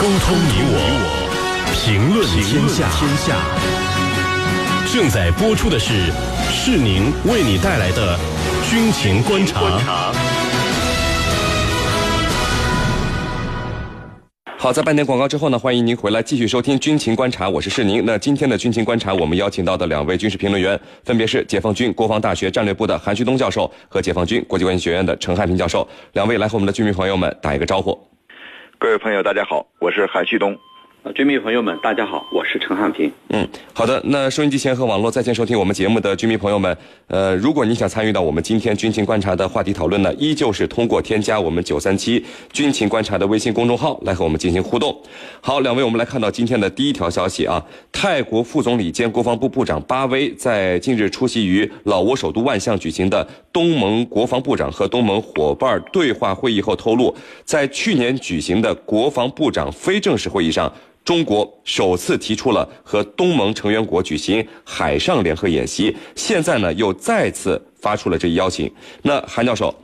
沟通你我，评论天下。正在播出的是是宁为你带来的军情观察。好，在半点广告之后呢，欢迎您回来继续收听《军情观察》，我是世宁。那今天的《军情观察》，我们邀请到的两位军事评论员，分别是解放军国防大学战略部的韩旭东教授和解放军国际关系学院的陈汉平教授。两位来和我们的军迷朋友们打一个招呼。各位朋友，大家好，我是韩旭东。军迷朋友们，大家好，我是陈汉平。嗯，好的。那收音机前和网络在线收听我们节目的军迷朋友们，呃，如果你想参与到我们今天军情观察的话题讨论呢，依旧是通过添加我们九三七军情观察的微信公众号来和我们进行互动。好，两位，我们来看到今天的第一条消息啊，泰国副总理兼国防部部长巴威在近日出席于老挝首都万象举行的东盟国防部长和东盟伙伴对话会议后透露，在去年举行的国防部长非正式会议上。中国首次提出了和东盟成员国举行海上联合演习，现在呢又再次发出了这一邀请。那韩教授。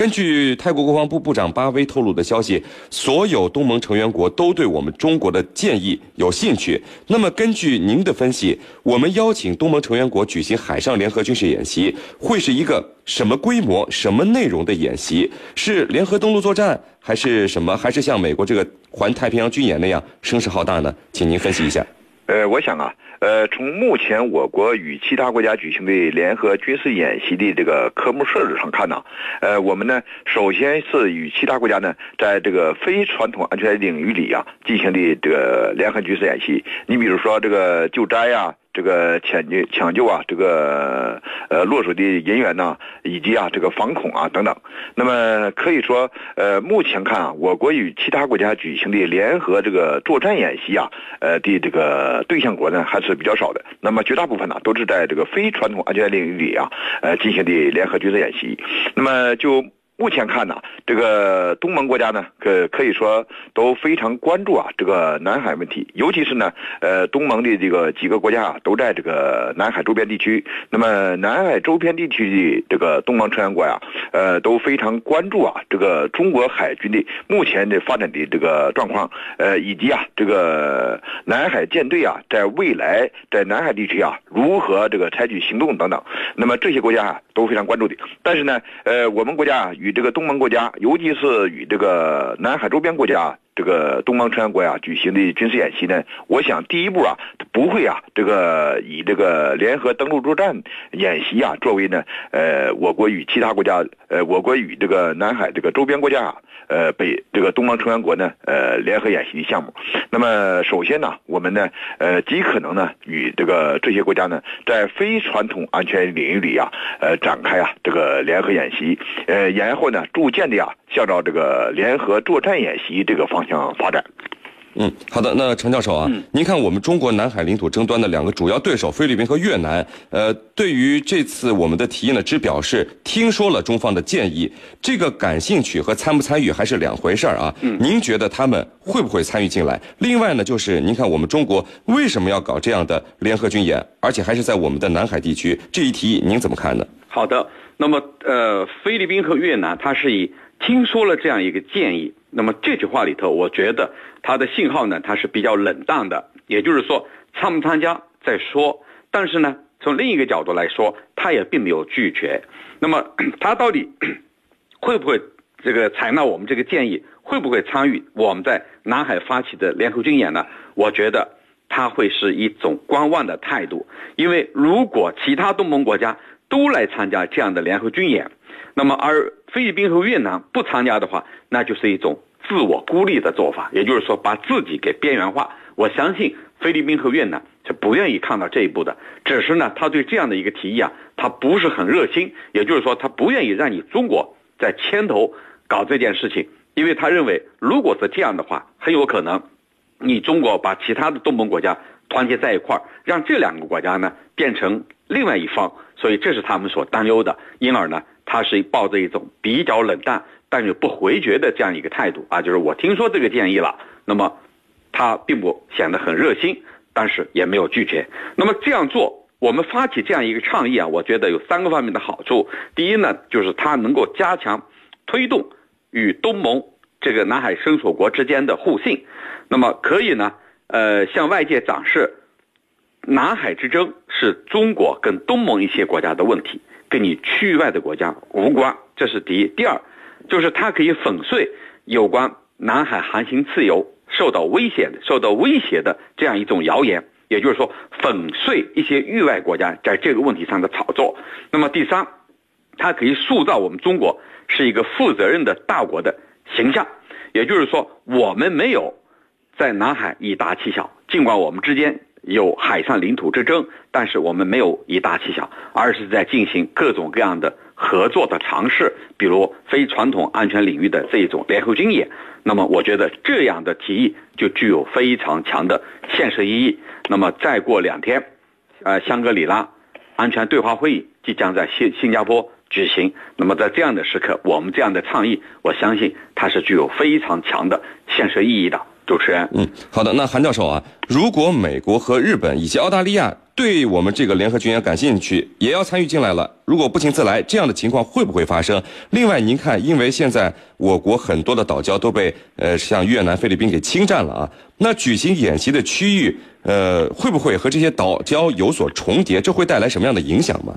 根据泰国国防部部长巴威透露的消息，所有东盟成员国都对我们中国的建议有兴趣。那么，根据您的分析，我们邀请东盟成员国举行海上联合军事演习，会是一个什么规模、什么内容的演习？是联合登陆作战，还是什么？还是像美国这个环太平洋军演那样声势浩大呢？请您分析一下。呃，我想啊。呃，从目前我国与其他国家举行的联合军事演习的这个科目设置上看呢，呃，我们呢首先是与其他国家呢在这个非传统安全领域里啊进行的这个联合军事演习。你比如说这个救灾呀。这个抢救抢救啊，这个呃落水的人员呢，以及啊这个防恐啊等等。那么可以说，呃，目前看啊，我国与其他国家举行的联合这个作战演习啊，呃的这个对象国呢还是比较少的。那么绝大部分呢都是在这个非传统安全领域里啊，呃进行的联合军事演习。那么就。目前看呢，这个东盟国家呢，可可以说都非常关注啊这个南海问题，尤其是呢，呃，东盟的这个几个国家啊，都在这个南海周边地区。那么南海周边地区的这个东盟成员国呀，呃，都非常关注啊这个中国海军的目前的发展的这个状况，呃，以及啊这个南海舰队啊，在未来在南海地区啊如何这个采取行动等等。那么这些国家啊都非常关注的。但是呢，呃，我们国家啊与这个东盟国家，尤其是与这个南海周边国家，这个东盟成员国呀举行的军事演习呢，我想第一步啊，不会啊，这个以这个联合登陆作战演习啊作为呢，呃，我国与其他国家，呃，我国与这个南海这个周边国家。呃，北这个东盟成员国呢，呃，联合演习的项目。那么，首先呢，我们呢，呃，极可能呢，与这个这些国家呢，在非传统安全领域里啊，呃，展开啊这个联合演习，呃，然后呢，逐渐的呀，向着这个联合作战演习这个方向发展。嗯，好的。那陈教授啊，您看我们中国南海领土争端的两个主要对手菲律宾和越南，呃，对于这次我们的提议呢，只表示听说了中方的建议，这个感兴趣和参不参与还是两回事儿啊。嗯，您觉得他们会不会参与进来？另外呢，就是您看我们中国为什么要搞这样的联合军演，而且还是在我们的南海地区？这一提议您怎么看呢？好的，那么呃，菲律宾和越南，它是以听说了这样一个建议。那么这句话里头，我觉得它的信号呢，它是比较冷淡的，也就是说参不参加再说。但是呢，从另一个角度来说，他也并没有拒绝。那么 他到底 会不会这个采纳我们这个建议？会不会参与我们在南海发起的联合军演呢？我觉得他会是一种观望的态度，因为如果其他东盟国家都来参加这样的联合军演，那么而菲律宾和越南不参加的话，那就是一种自我孤立的做法，也就是说把自己给边缘化。我相信菲律宾和越南是不愿意看到这一步的，只是呢，他对这样的一个提议啊，他不是很热心，也就是说他不愿意让你中国在牵头搞这件事情，因为他认为如果是这样的话，很有可能你中国把其他的东盟国家团结在一块儿，让这两个国家呢变成另外一方，所以这是他们所担忧的，因而呢。他是抱着一种比较冷淡，但又不回绝的这样一个态度啊，就是我听说这个建议了，那么他并不显得很热心，但是也没有拒绝。那么这样做，我们发起这样一个倡议啊，我觉得有三个方面的好处。第一呢，就是它能够加强推动与东盟这个南海伸索国之间的互信，那么可以呢，呃，向外界展示，南海之争是中国跟东盟一些国家的问题，跟你区域外的国家无关，这是第一。第二，就是它可以粉碎有关南海航行自由受到威胁、受到威胁的这样一种谣言，也就是说，粉碎一些域外国家在这个问题上的炒作。那么第三，它可以塑造我们中国是一个负责任的大国的。形象，也就是说，我们没有在南海以大欺小，尽管我们之间有海上领土之争，但是我们没有以大欺小，而是在进行各种各样的合作的尝试，比如非传统安全领域的这一种联合军演。那么，我觉得这样的提议就具有非常强的现实意义。那么，再过两天，呃，香格里拉安全对话会议即将在新新加坡。举行。那么在这样的时刻，我们这样的倡议，我相信它是具有非常强的现实意义的。主持人，嗯，好的。那韩教授啊，如果美国和日本以及澳大利亚对我们这个联合军演感兴趣，也要参与进来了，如果不请自来，这样的情况会不会发生？另外，您看，因为现在我国很多的岛礁都被呃像越南、菲律宾给侵占了啊，那举行演习的区域，呃，会不会和这些岛礁有所重叠？这会带来什么样的影响吗？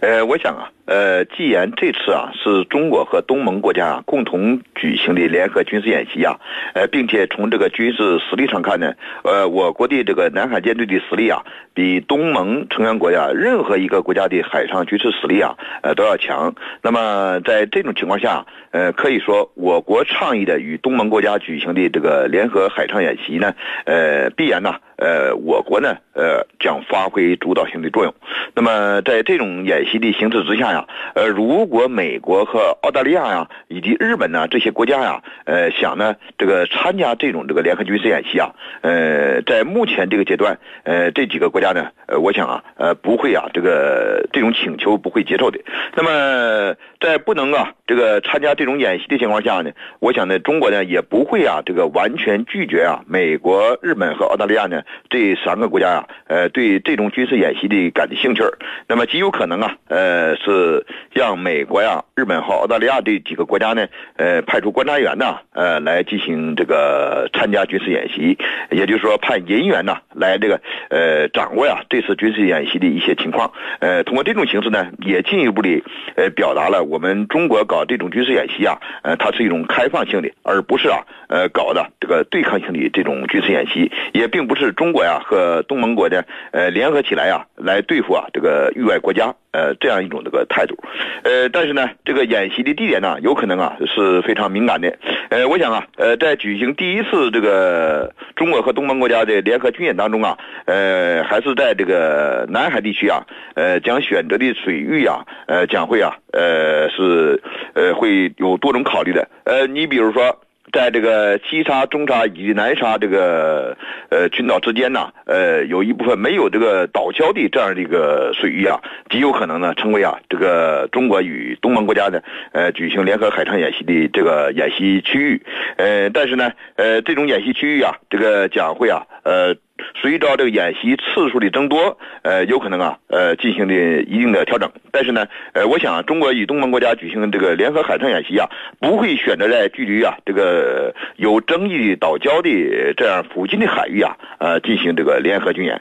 呃，我想啊，呃，既然这次啊是中国和东盟国家共同举行的联合军事演习啊，呃，并且从这个军事实力上看呢，呃，我国的这个南海舰队的实力啊，比东盟成员国家任何一个国家的海上军事实力啊，呃，都要强。那么在这种情况下，呃，可以说我国倡议的与东盟国家举行的这个联合海上演习呢，呃，必然呢，呃，我国呢，呃，将发挥主导性的作用。那么在这种演习的形势之下呀，呃，如果美国和澳大利亚呀，以及日本呢这些国家呀，呃，想呢这个参加这种这个联合军事演习啊，呃，在目前这个阶段，呃，这几个国家呢，呃，我想啊，呃，不会啊，这个这种请求不会接受的。那么在不能啊这个参加这种演习的情况下呢，我想呢，中国呢也不会啊这个完全拒绝啊美国、日本和澳大利亚呢这三个国家呀，呃，对这种军事演习的感兴趣那么极有可能啊。呃，是让美国呀、日本和澳大利亚这几个国家呢，呃，派出观察员呢，呃，来进行这个参加军事演习，也就是说派人员呢来这个呃掌握呀这次军事演习的一些情况。呃，通过这种形式呢，也进一步的呃表达了我们中国搞这种军事演习啊，呃，它是一种开放性的，而不是啊呃搞的这个对抗性的这种军事演习，也并不是中国呀和东盟国家呃联合起来呀来对付啊这个域外国家。呃，这样一种这个态度，呃，但是呢，这个演习的地点呢，有可能啊是非常敏感的。呃，我想啊，呃，在举行第一次这个中国和东盟国家的联合军演当中啊，呃，还是在这个南海地区啊，呃，将选择的水域啊，呃，将会啊，呃，是呃会有多种考虑的。呃，你比如说。在这个西沙、中沙以及南沙这个呃群岛之间呢，呃，有一部分没有这个岛礁的这样的一个水域啊，极有可能呢成为啊这个中国与东盟国家的呃举行联合海上演习的这个演习区域。呃，但是呢，呃，这种演习区域啊，这个将会啊，呃。随着这个演习次数的增多，呃，有可能啊，呃，进行的一定的调整。但是呢，呃，我想中国与东盟国家举行的这个联合海上演习啊，不会选择在距离啊这个有争议岛礁的这样附近的海域啊，呃，进行这个联合军演。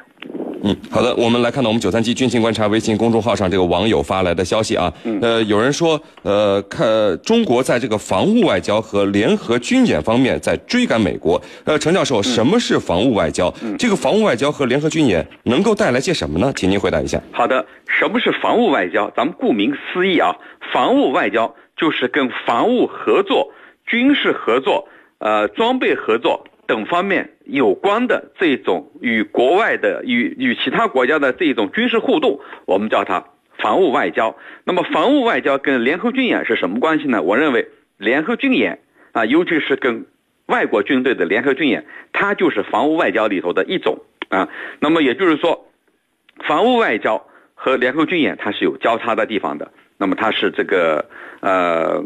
嗯，好的，我们来看到我们九三七军情观察微信公众号上这个网友发来的消息啊，呃，有人说，呃，看中国在这个防务外交和联合军演方面在追赶美国。呃，陈教授，什么是防务外交？这个防务外交和联合军演能够带来些什么呢？请您回答一下。好的，什么是防务外交？咱们顾名思义啊，防务外交就是跟防务合作、军事合作、呃，装备合作。等方面有关的这种与国外的与与其他国家的这种军事互动，我们叫它防务外交。那么防务外交跟联合军演是什么关系呢？我认为联合军演啊，尤其是跟外国军队的联合军演，它就是防务外交里头的一种啊。那么也就是说，防务外交和联合军演它是有交叉的地方的。那么它是这个呃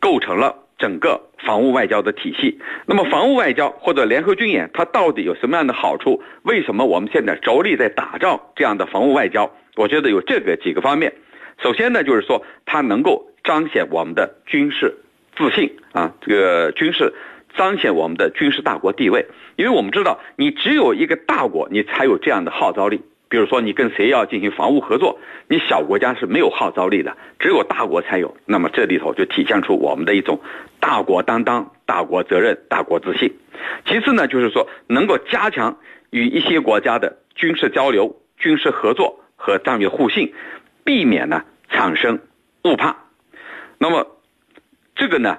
构成了。整个防务外交的体系，那么防务外交或者联合军演，它到底有什么样的好处？为什么我们现在着力在打造这样的防务外交？我觉得有这个几个方面。首先呢，就是说它能够彰显我们的军事自信啊，这个军事彰显我们的军事大国地位。因为我们知道，你只有一个大国，你才有这样的号召力。比如说，你跟谁要进行防务合作，你小国家是没有号召力的，只有大国才有。那么这里头就体现出我们的一种大国担当、大国责任、大国自信。其次呢，就是说能够加强与一些国家的军事交流、军事合作和战略互信，避免呢产生误判。那么这个呢，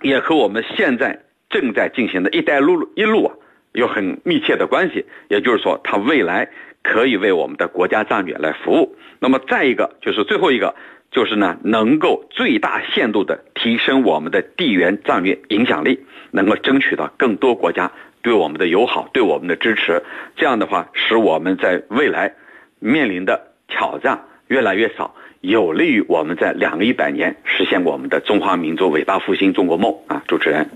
也和我们现在正在进行的一带路一路啊有很密切的关系。也就是说，它未来。可以为我们的国家战略来服务。那么再一个就是最后一个，就是呢，能够最大限度的提升我们的地缘战略影响力，能够争取到更多国家对我们的友好、对我们的支持。这样的话，使我们在未来面临的挑战越来越少，有利于我们在两个一百年实现我们的中华民族伟大复兴中国梦啊！主持人。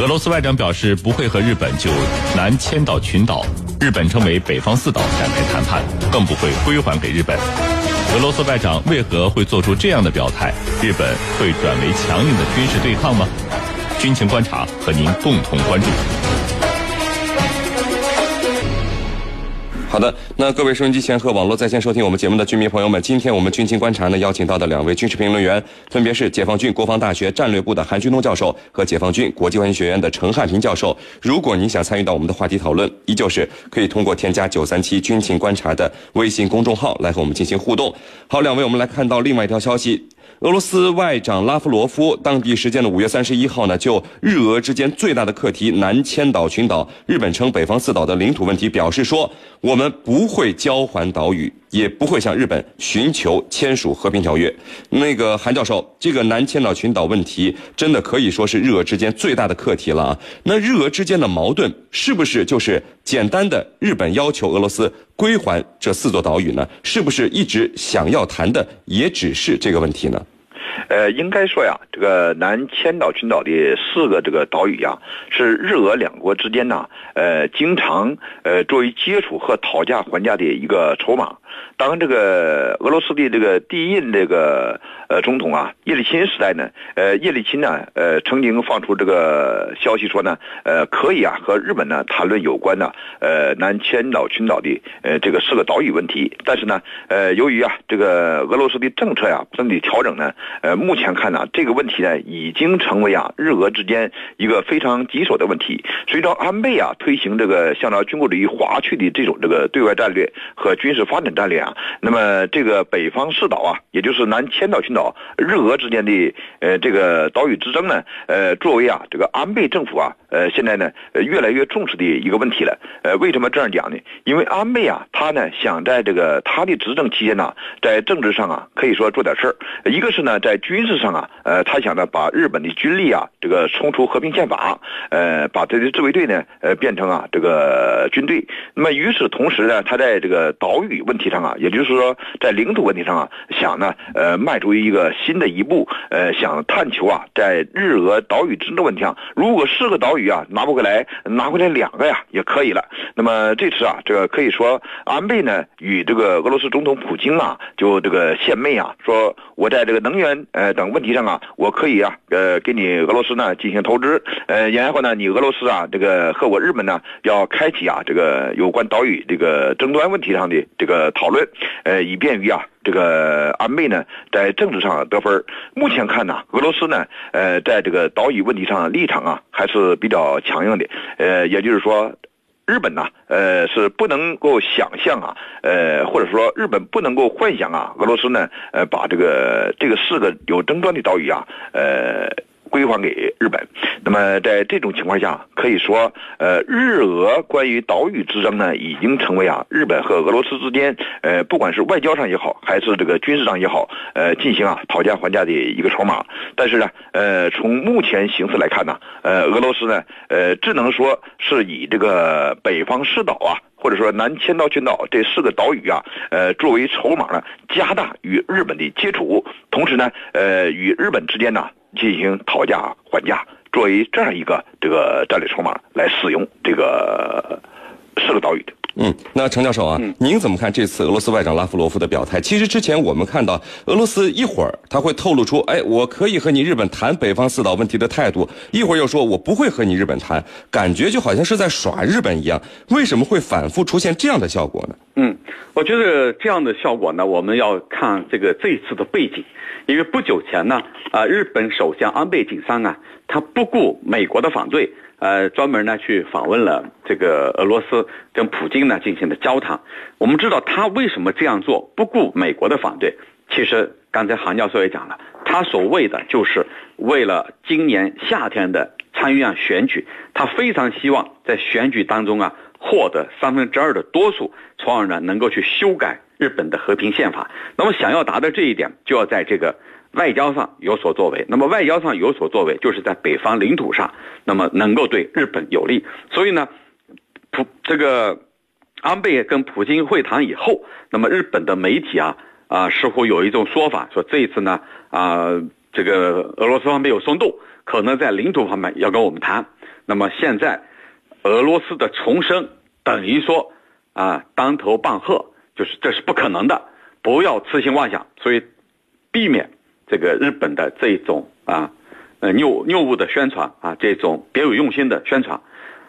俄罗斯外长表示不会和日本就南千岛群岛（日本称为北方四岛）展开谈判，更不会归还给日本。俄罗斯外长为何会做出这样的表态？日本会转为强硬的军事对抗吗？军情观察和您共同关注。好的，那各位收音机前和网络在线收听我们节目的军迷朋友们，今天我们军情观察呢邀请到的两位军事评论员，分别是解放军国防大学战略部的韩军东教授和解放军国际关系学院的陈汉平教授。如果您想参与到我们的话题讨论，依旧是可以通过添加九三七军情观察的微信公众号来和我们进行互动。好，两位，我们来看到另外一条消息。俄罗斯外长拉夫罗夫当地时间的五月三十一号呢，就日俄之间最大的课题南千岛群岛（日本称北方四岛）的领土问题表示说，我们不会交还岛屿。也不会向日本寻求签署和平条约。那个韩教授，这个南千岛群岛问题真的可以说是日俄之间最大的课题了啊！那日俄之间的矛盾是不是就是简单的日本要求俄罗斯归还这四座岛屿呢？是不是一直想要谈的也只是这个问题呢？呃，应该说呀，这个南千岛群岛的四个这个岛屿呀，是日俄两国之间呢，呃，经常呃作为接触和讨价还价的一个筹码。当这个俄罗斯的这个第一任这个呃总统啊叶利钦时代呢，呃叶利钦呢呃曾经放出这个消息说呢，呃可以啊和日本呢谈论有关的呃南千岛群岛的呃这个四个岛屿问题，但是呢呃由于啊这个俄罗斯的政策呀不断的调整呢，呃目前看呢这个问题呢已经成为啊日俄之间一个非常棘手的问题。随着安倍啊推行这个向着军国主义划去的这种这个对外战略和军事发展战战略啊。那么这个北方四岛啊，也就是南千岛群岛，日俄之间的呃这个岛屿之争呢，呃作为啊这个安倍政府啊，呃现在呢呃越来越重视的一个问题了。呃为什么这样讲呢？因为安倍啊他呢想在这个他的执政期间呢，在政治上啊可以说做点事儿。一个是呢在军事上啊，呃他想呢把日本的军力啊这个冲出和平宪法，呃把这的自卫队呢呃变成啊这个军队。那么与此同时呢，他在这个岛屿问题上啊。也就是说，在领土问题上啊，想呢，呃，迈出一个新的一步，呃，想探求啊，在日俄岛屿之争问题上，如果四个岛屿啊拿不回来，拿回来两个呀，也可以了。那么这次啊，这个可以说，安倍呢与这个俄罗斯总统普京啊，就这个献媚啊，说我在这个能源呃等问题上啊，我可以啊，呃，给你俄罗斯呢进行投资，呃，然后呢，你俄罗斯啊，这个和我日本呢要开启啊，这个有关岛屿这个争端问题上的这个讨论。呃，以便于啊，这个安倍呢，在政治上得分。目前看呢，俄罗斯呢，呃，在这个岛屿问题上立场啊，还是比较强硬的。呃，也就是说，日本呢，呃，是不能够想象啊，呃，或者说日本不能够幻想啊，俄罗斯呢，呃，把这个这个四个有争端的岛屿啊，呃。归还给日本，那么在这种情况下，可以说，呃，日俄关于岛屿之争呢，已经成为啊，日本和俄罗斯之间，呃，不管是外交上也好，还是这个军事上也好，呃，进行啊讨价还价的一个筹码。但是呢，呃，从目前形势来看呢，呃，俄罗斯呢，呃，只能说是以这个北方四岛啊，或者说南千岛群岛这四个岛屿啊，呃，作为筹码呢，加大与日本的接触，同时呢，呃，与日本之间呢。进行讨价还价，作为这样一个这个战略筹码来使用这个四个岛屿的。嗯，那程教授啊，您怎么看这次俄罗斯外长拉夫罗夫的表态？其实之前我们看到俄罗斯一会儿他会透露出，哎，我可以和你日本谈北方四岛问题的态度，一会儿又说我不会和你日本谈，感觉就好像是在耍日本一样。为什么会反复出现这样的效果呢？嗯，我觉得这样的效果呢，我们要看这个这一次的背景，因为不久前呢，啊，日本首相安倍晋三啊，他不顾美国的反对。呃，专门呢去访问了这个俄罗斯，跟普京呢进行了交谈。我们知道他为什么这样做，不顾美国的反对。其实刚才韩教授也讲了，他所谓的就是为了今年夏天的参议院选举，他非常希望在选举当中啊获得三分之二的多数，从而呢能够去修改日本的和平宪法。那么想要达到这一点，就要在这个。外交上有所作为，那么外交上有所作为，就是在北方领土上，那么能够对日本有利。所以呢，普这个安倍跟普京会谈以后，那么日本的媒体啊啊似乎有一种说法，说这一次呢啊这个俄罗斯方面有松动，可能在领土方面要跟我们谈。那么现在俄罗斯的重生等于说啊当头棒喝，就是这是不可能的，不要痴心妄想，所以避免。这个日本的这种啊，呃谬谬误的宣传啊，这种别有用心的宣传，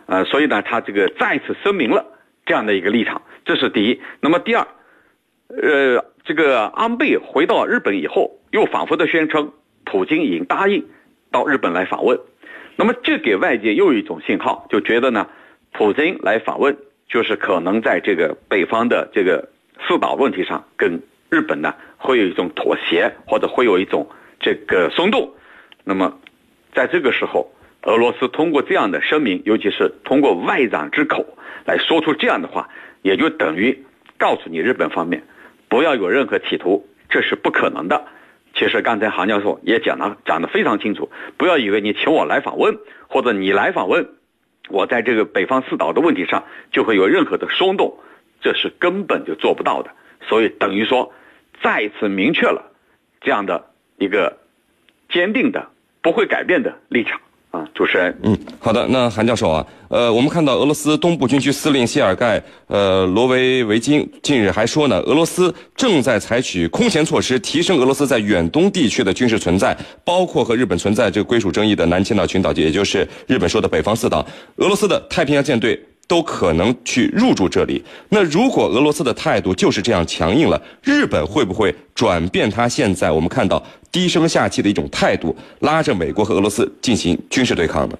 呃，所以呢，他这个再次声明了这样的一个立场，这是第一。那么第二，呃，这个安倍回到日本以后，又反复的宣称普京已经答应到日本来访问，那么这给外界又一种信号，就觉得呢，普京来访问就是可能在这个北方的这个四岛问题上跟。日本呢会有一种妥协，或者会有一种这个松动。那么，在这个时候，俄罗斯通过这样的声明，尤其是通过外长之口来说出这样的话，也就等于告诉你日本方面，不要有任何企图，这是不可能的。其实刚才韩教授也讲了，讲得非常清楚，不要以为你请我来访问，或者你来访问，我在这个北方四岛的问题上就会有任何的松动，这是根本就做不到的。所以等于说。再一次明确了这样的一个坚定的、不会改变的立场啊！主持人，嗯，好的。那韩教授啊，呃，我们看到俄罗斯东部军区司令谢尔盖呃罗维维金近日还说呢，俄罗斯正在采取空前措施，提升俄罗斯在远东地区的军事存在，包括和日本存在这个归属争议的南千岛群岛，也就是日本说的北方四岛。俄罗斯的太平洋舰队。都可能去入驻这里。那如果俄罗斯的态度就是这样强硬了，日本会不会转变他现在我们看到低声下气的一种态度，拉着美国和俄罗斯进行军事对抗呢？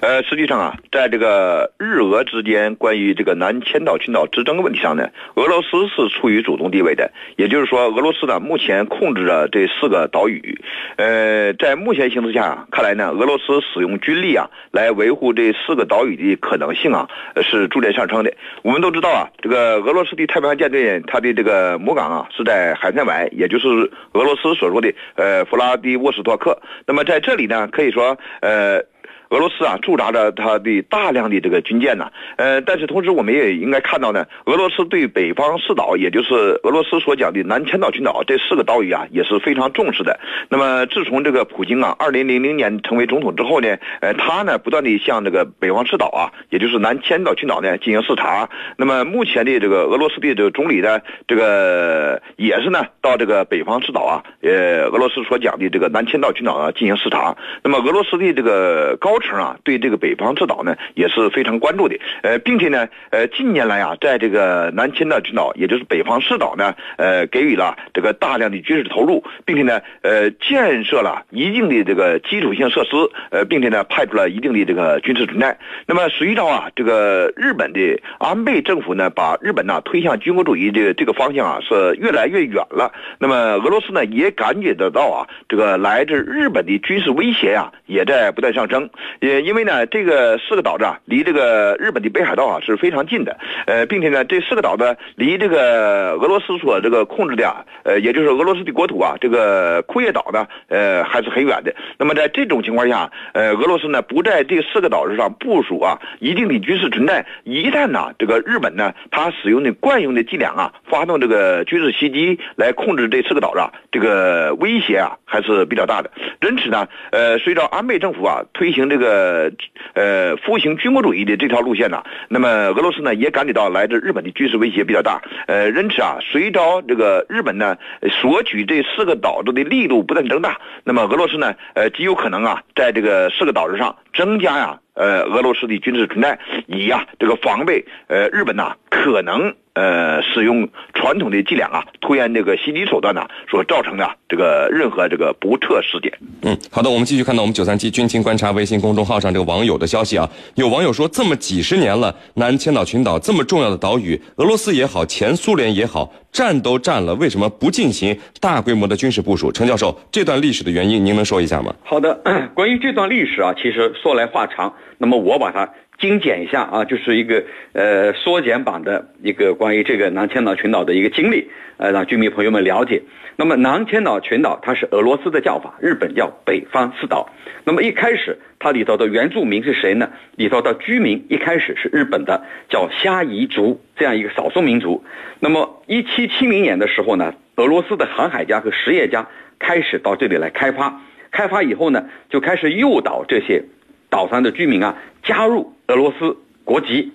呃，实际上啊，在这个日俄之间关于这个南千岛群岛之争的问题上呢，俄罗斯是处于主动地位的。也就是说，俄罗斯呢目前控制着这四个岛屿。呃，在目前形势下看来呢，俄罗斯使用军力啊来维护这四个岛屿的可能性啊是逐渐上升的。我们都知道啊，这个俄罗斯的太平洋舰队它的这个母港啊是在海参崴，也就是俄罗斯所说的呃弗拉迪沃斯托克。那么在这里呢，可以说呃。俄罗斯啊驻扎着他的大量的这个军舰呢，呃，但是同时我们也应该看到呢，俄罗斯对北方四岛，也就是俄罗斯所讲的南千岛群岛这四个岛屿啊，也是非常重视的。那么自从这个普京啊，二零零零年成为总统之后呢，呃，他呢不断的向这个北方四岛啊，也就是南千岛群岛呢进行视察。那么目前的这个俄罗斯的这个总理呢，这个也是呢到这个北方四岛啊，呃，俄罗斯所讲的这个南千岛群岛啊进行视察。那么俄罗斯的这个高层啊，对这个北方四岛呢也是非常关注的，呃，并且呢，呃，近年来啊，在这个南千岛群岛，也就是北方四岛呢，呃，给予了这个大量的军事投入，并且呢，呃，建设了一定的这个基础性设施，呃，并且呢，派出了一定的这个军事存在。那么，随着啊，这个日本的安倍政府呢，把日本呢推向军国主义的这个方向啊，是越来越远了。那么，俄罗斯呢也感觉得到啊，这个来自日本的军事威胁呀，也在不断上升。也因为呢，这个四个岛子啊，离这个日本的北海道啊是非常近的，呃，并且呢，这四个岛呢，离这个俄罗斯所这个控制的啊，呃，也就是俄罗斯的国土啊，这个库页岛呢，呃，还是很远的。那么在这种情况下，呃，俄罗斯呢不在这四个岛子上部署啊一定的军事存在，一旦呢这个日本呢，他使用的惯用的伎俩啊，发动这个军事袭击来控制这四个岛啊，这个威胁啊还是比较大的。因此呢，呃，随着安倍政府啊推行这个。这个呃复兴军国主义的这条路线呢，那么俄罗斯呢也感觉到来自日本的军事威胁比较大，呃，因此啊，随着这个日本呢索取这四个岛子的力度不断增大，那么俄罗斯呢呃极有可能啊在这个四个岛子上增加呀呃俄罗斯的军事存在，以呀这个防备呃日本呐可能。呃，使用传统的伎俩啊，拖延这个袭击手段呢，所造成的这个任何这个不测事件。嗯，好的，我们继续看到我们九三七军情观察微信公众号上这个网友的消息啊，有网友说，这么几十年了，南千岛群岛这么重要的岛屿，俄罗斯也好，前苏联也好，占都占了，为什么不进行大规模的军事部署？陈教授，这段历史的原因，您能说一下吗？好的，关于这段历史啊，其实说来话长，那么我把它。精简一下啊，就是一个呃缩减版的一个关于这个南千岛群岛的一个经历，呃，让居民朋友们了解。那么南千岛群岛它是俄罗斯的叫法，日本叫北方四岛。那么一开始它里头的原住民是谁呢？里头的居民一开始是日本的叫虾夷族这样一个少数民族。那么一七七零年的时候呢，俄罗斯的航海家和实业家开始到这里来开发，开发以后呢，就开始诱导这些。岛上的居民啊，加入俄罗斯国籍。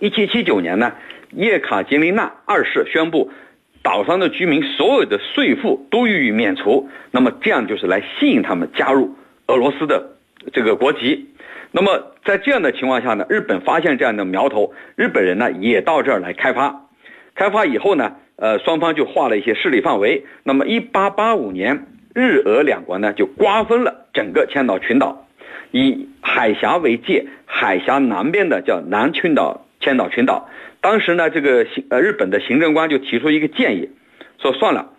一七七九年呢，叶卡捷琳娜二世宣布，岛上的居民所有的税负都予以免除。那么这样就是来吸引他们加入俄罗斯的这个国籍。那么在这样的情况下呢，日本发现这样的苗头，日本人呢也到这儿来开发。开发以后呢，呃，双方就划了一些势力范围。那么一八八五年，日俄两国呢就瓜分了整个千岛群岛。以海峡为界，海峡南边的叫南群岛、千岛群岛。当时呢，这个行呃日本的行政官就提出一个建议，说算了，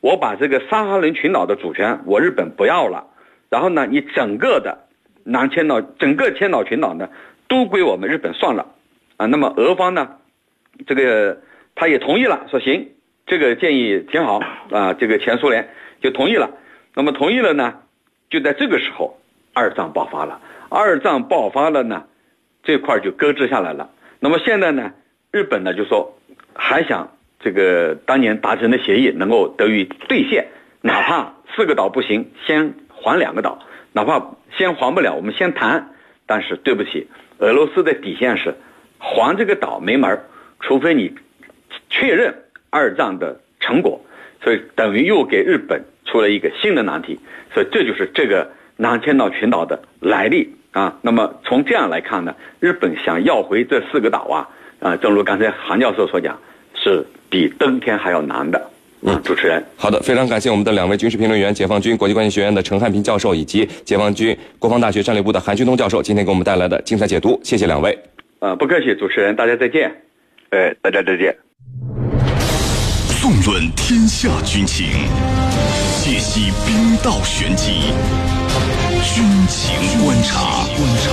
我把这个萨哈林群岛的主权我日本不要了，然后呢，你整个的南千岛、整个千岛群岛呢都归我们日本算了，啊，那么俄方呢，这个他也同意了，说行，这个建议挺好啊，这个前苏联就同意了。那么同意了呢，就在这个时候。二战爆发了，二战爆发了呢，这块就搁置下来了。那么现在呢，日本呢就说还想这个当年达成的协议能够得以兑现，哪怕四个岛不行，先还两个岛，哪怕先还不了，我们先谈。但是对不起，俄罗斯的底线是还这个岛没门儿除非你确认二战的成果。所以等于又给日本出了一个新的难题。所以这就是这个。南千岛群岛的来历啊，那么从这样来看呢，日本想要回这四个岛啊，啊，正如刚才韩教授所讲，是比登天还要难的。嗯，主持人，好的，非常感谢我们的两位军事评论员，解放军国际关系学院的陈汉平教授以及解放军国防大学战略部的韩旭东教授，今天给我们带来的精彩解读，谢谢两位。呃，不客气，主持人，大家再见。哎，大家再见。纵论天下军情，解析兵道玄机。军情观察。观察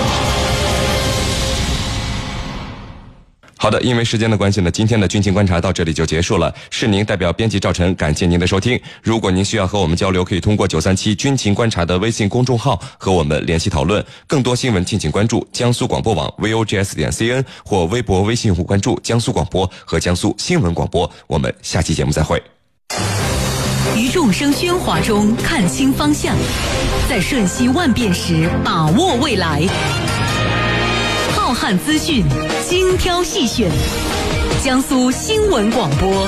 好的，因为时间的关系呢，今天的军情观察到这里就结束了。是您代表编辑赵晨，感谢您的收听。如果您需要和我们交流，可以通过九三七军情观察的微信公众号和我们联系讨论。更多新闻，敬请关注江苏广播网 vogs 点 cn 或微博、微信用户关注江苏广播和江苏新闻广播。我们下期节目再会。于众生喧哗中看清方向，在瞬息万变时把握未来。浩瀚资讯，精挑细选，江苏新闻广播。